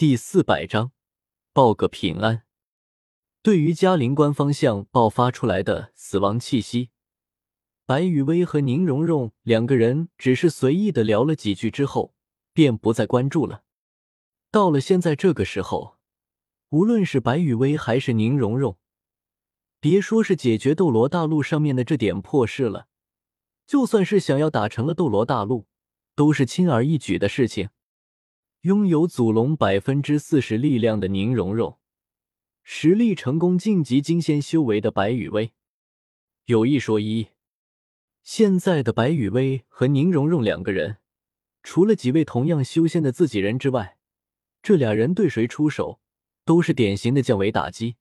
第四百章，报个平安。对于嘉陵关方向爆发出来的死亡气息，白雨薇和宁荣荣两个人只是随意的聊了几句之后，便不再关注了。到了现在这个时候，无论是白雨薇还是宁荣荣，别说是解决斗罗大陆上面的这点破事了，就算是想要打成了斗罗大陆，都是轻而易举的事情。拥有祖龙百分之四十力量的宁荣荣，实力成功晋级金仙修为的白羽薇，有一说一，现在的白羽薇和宁荣荣两个人，除了几位同样修仙的自己人之外，这俩人对谁出手，都是典型的降维打击。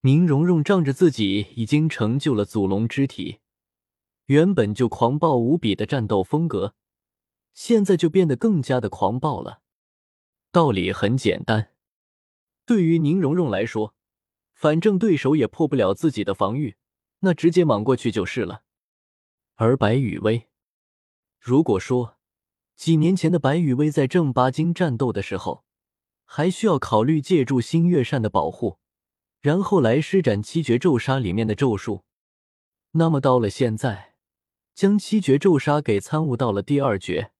宁荣荣仗着自己已经成就了祖龙之体，原本就狂暴无比的战斗风格。现在就变得更加的狂暴了。道理很简单，对于宁荣荣来说，反正对手也破不了自己的防御，那直接莽过去就是了。而白羽薇，如果说几年前的白羽薇在正八经战斗的时候，还需要考虑借助星月扇的保护，然后来施展七绝咒杀里面的咒术，那么到了现在，将七绝咒杀给参悟到了第二绝。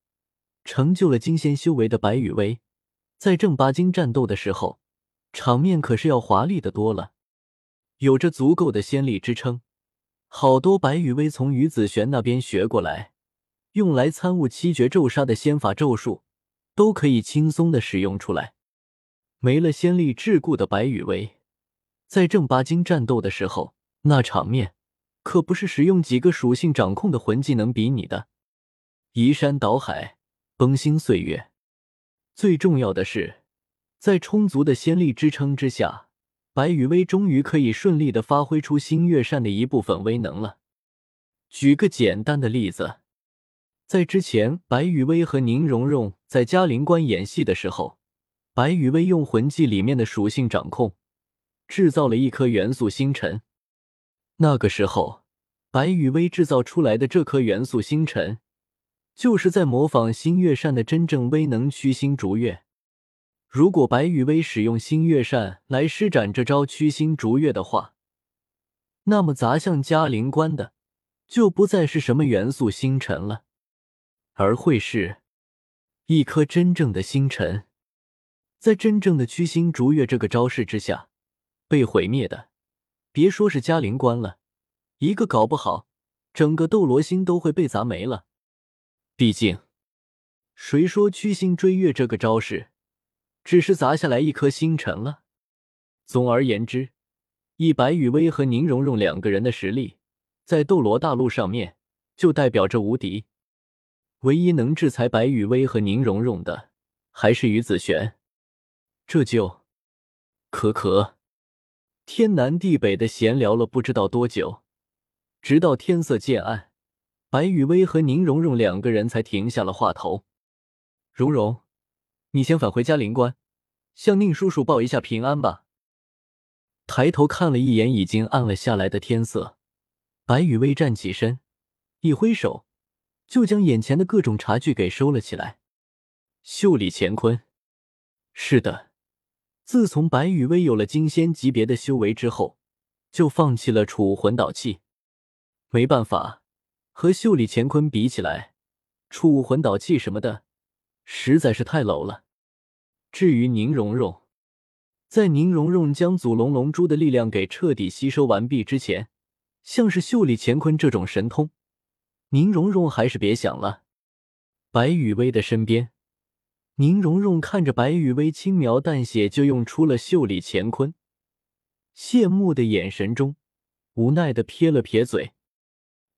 成就了金仙修为的白羽薇，在正八经战斗的时候，场面可是要华丽的多了，有着足够的仙力支撑。好多白羽薇从于子璇那边学过来，用来参悟七绝咒杀的仙法咒术，都可以轻松的使用出来。没了仙力桎梏的白羽薇，在正八经战斗的时候，那场面可不是使用几个属性掌控的魂技能比拟的，移山倒海。崩星岁月，最重要的是，在充足的仙力支撑之下，白羽薇终于可以顺利的发挥出星月扇的一部分威能了。举个简单的例子，在之前，白羽薇和宁荣荣在嘉陵关演戏的时候，白羽薇用魂技里面的属性掌控，制造了一颗元素星辰。那个时候，白羽薇制造出来的这颗元素星辰。就是在模仿星月扇的真正威能驱星逐月。如果白羽薇使用星月扇来施展这招驱星逐月的话，那么砸向嘉陵关的就不再是什么元素星辰了，而会是一颗真正的星辰。在真正的驱星逐月这个招式之下，被毁灭的，别说是嘉陵关了，一个搞不好，整个斗罗星都会被砸没了。毕竟，谁说驱星追月这个招式只是砸下来一颗星辰了？总而言之，以白羽薇和宁荣荣两个人的实力，在斗罗大陆上面就代表着无敌。唯一能制裁白羽薇和宁荣荣的，还是于子璇。这就，可可，天南地北的闲聊了不知道多久，直到天色渐暗。白雨薇和宁荣荣两个人才停下了话头。荣荣，你先返回嘉陵关，向宁叔叔报一下平安吧。抬头看了一眼已经暗了下来的天色，白雨薇站起身，一挥手，就将眼前的各种茶具给收了起来。袖里乾坤，是的，自从白雨薇有了金仙级别的修为之后，就放弃了储魂导器。没办法。和袖里乾坤比起来，储物魂导器什么的实在是太 low 了。至于宁荣荣，在宁荣荣将祖龙龙珠的力量给彻底吸收完毕之前，像是袖里乾坤这种神通，宁荣荣还是别想了。白雨薇的身边，宁荣荣看着白雨薇轻描淡写就用出了袖里乾坤，羡慕的眼神中，无奈的撇了撇嘴：“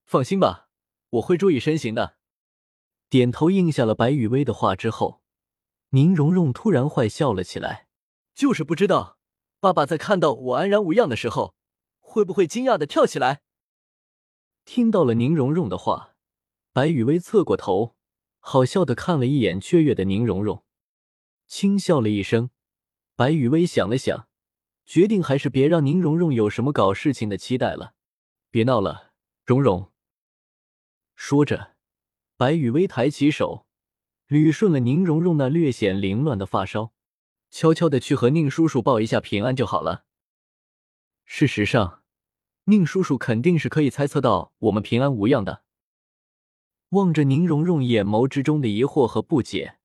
放心吧。”我会注意身形的。点头应下了白雨薇的话之后，宁荣荣突然坏笑了起来。就是不知道，爸爸在看到我安然无恙的时候，会不会惊讶的跳起来？听到了宁荣荣的话，白雨薇侧过头，好笑的看了一眼雀跃的宁荣荣，轻笑了一声。白雨薇想了想，决定还是别让宁荣荣有什么搞事情的期待了。别闹了，荣荣。说着，白雨薇抬起手，捋顺了宁荣荣那略显凌乱的发梢，悄悄的去和宁叔叔报一下平安就好了。事实上，宁叔叔肯定是可以猜测到我们平安无恙的。望着宁荣荣眼眸之中的疑惑和不解，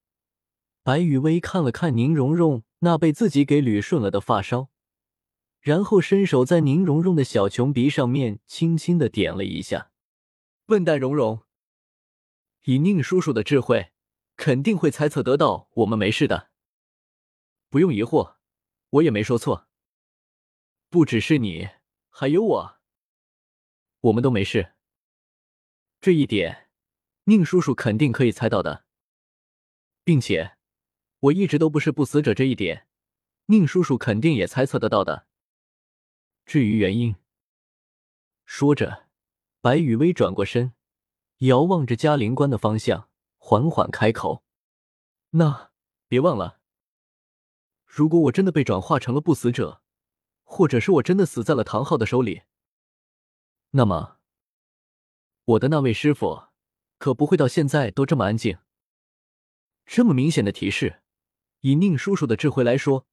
白雨薇看了看宁荣荣那被自己给捋顺了的发梢，然后伸手在宁荣荣的小琼鼻上面轻轻的点了一下。笨蛋荣荣，以宁叔叔的智慧，肯定会猜测得到我们没事的。不用疑惑，我也没说错。不只是你，还有我，我们都没事。这一点，宁叔叔肯定可以猜到的，并且我一直都不是不死者，这一点，宁叔叔肯定也猜测得到的。至于原因，说着，白雨薇转过身，遥望着嘉陵关的方向，缓缓开口：“那别忘了。”如果我真的被转化成了不死者，或者是我真的死在了唐昊的手里，那么我的那位师傅可不会到现在都这么安静。这么明显的提示，以宁叔叔的智慧来说，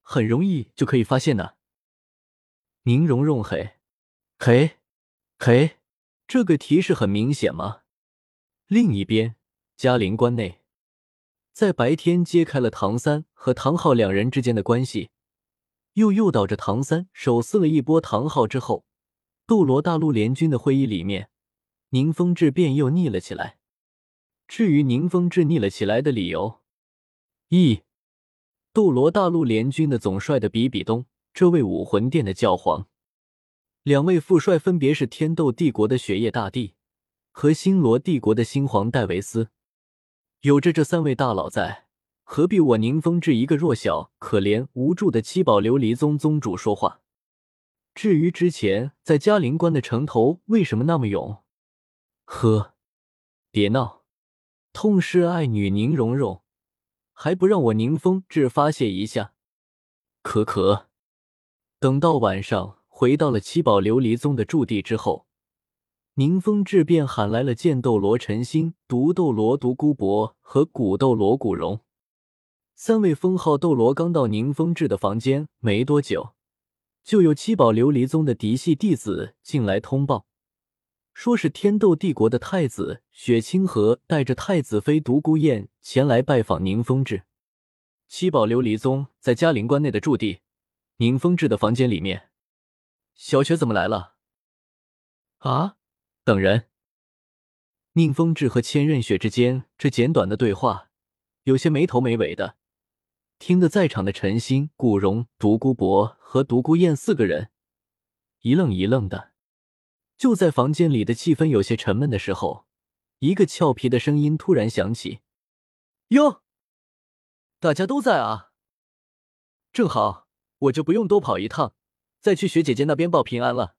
很容易就可以发现呢。宁荣荣嘿，嘿，嘿，这个提示很明显吗？另一边，嘉陵关内。在白天揭开了唐三和唐昊两人之间的关系，又诱导着唐三手撕了一波唐昊之后，斗罗大陆联军的会议里面，宁风致便又腻了起来。至于宁风致腻了起来的理由，一，斗罗大陆联军的总帅的比比东，这位武魂殿的教皇，两位副帅分别是天斗帝国的雪夜大帝和星罗帝国的星皇戴维斯。有着这三位大佬在，何必我宁风致一个弱小、可怜、无助的七宝琉璃宗宗主说话？至于之前在嘉陵关的城头为什么那么勇？呵，别闹！痛失爱女宁荣荣，还不让我宁风致发泄一下？可可，等到晚上回到了七宝琉璃宗的驻地之后。宁风致便喊来了剑斗罗陈星、毒斗罗独孤博和古斗罗古荣三位封号斗罗。刚到宁风致的房间没多久，就有七宝琉璃宗的嫡系弟子进来通报，说是天斗帝国的太子雪清河带着太子妃独孤雁前来拜访宁风致。七宝琉璃宗在嘉陵关内的驻地，宁风致的房间里面，小雪怎么来了？啊？等人，宁风致和千仞雪之间这简短的对话，有些没头没尾的，听得在场的陈星、古荣、独孤博和独孤雁四个人一愣一愣的。就在房间里的气氛有些沉闷的时候，一个俏皮的声音突然响起：“哟，大家都在啊！正好，我就不用多跑一趟，再去雪姐姐那边报平安了。”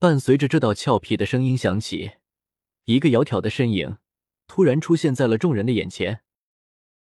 伴随着这道俏皮的声音响起，一个窈窕的身影突然出现在了众人的眼前。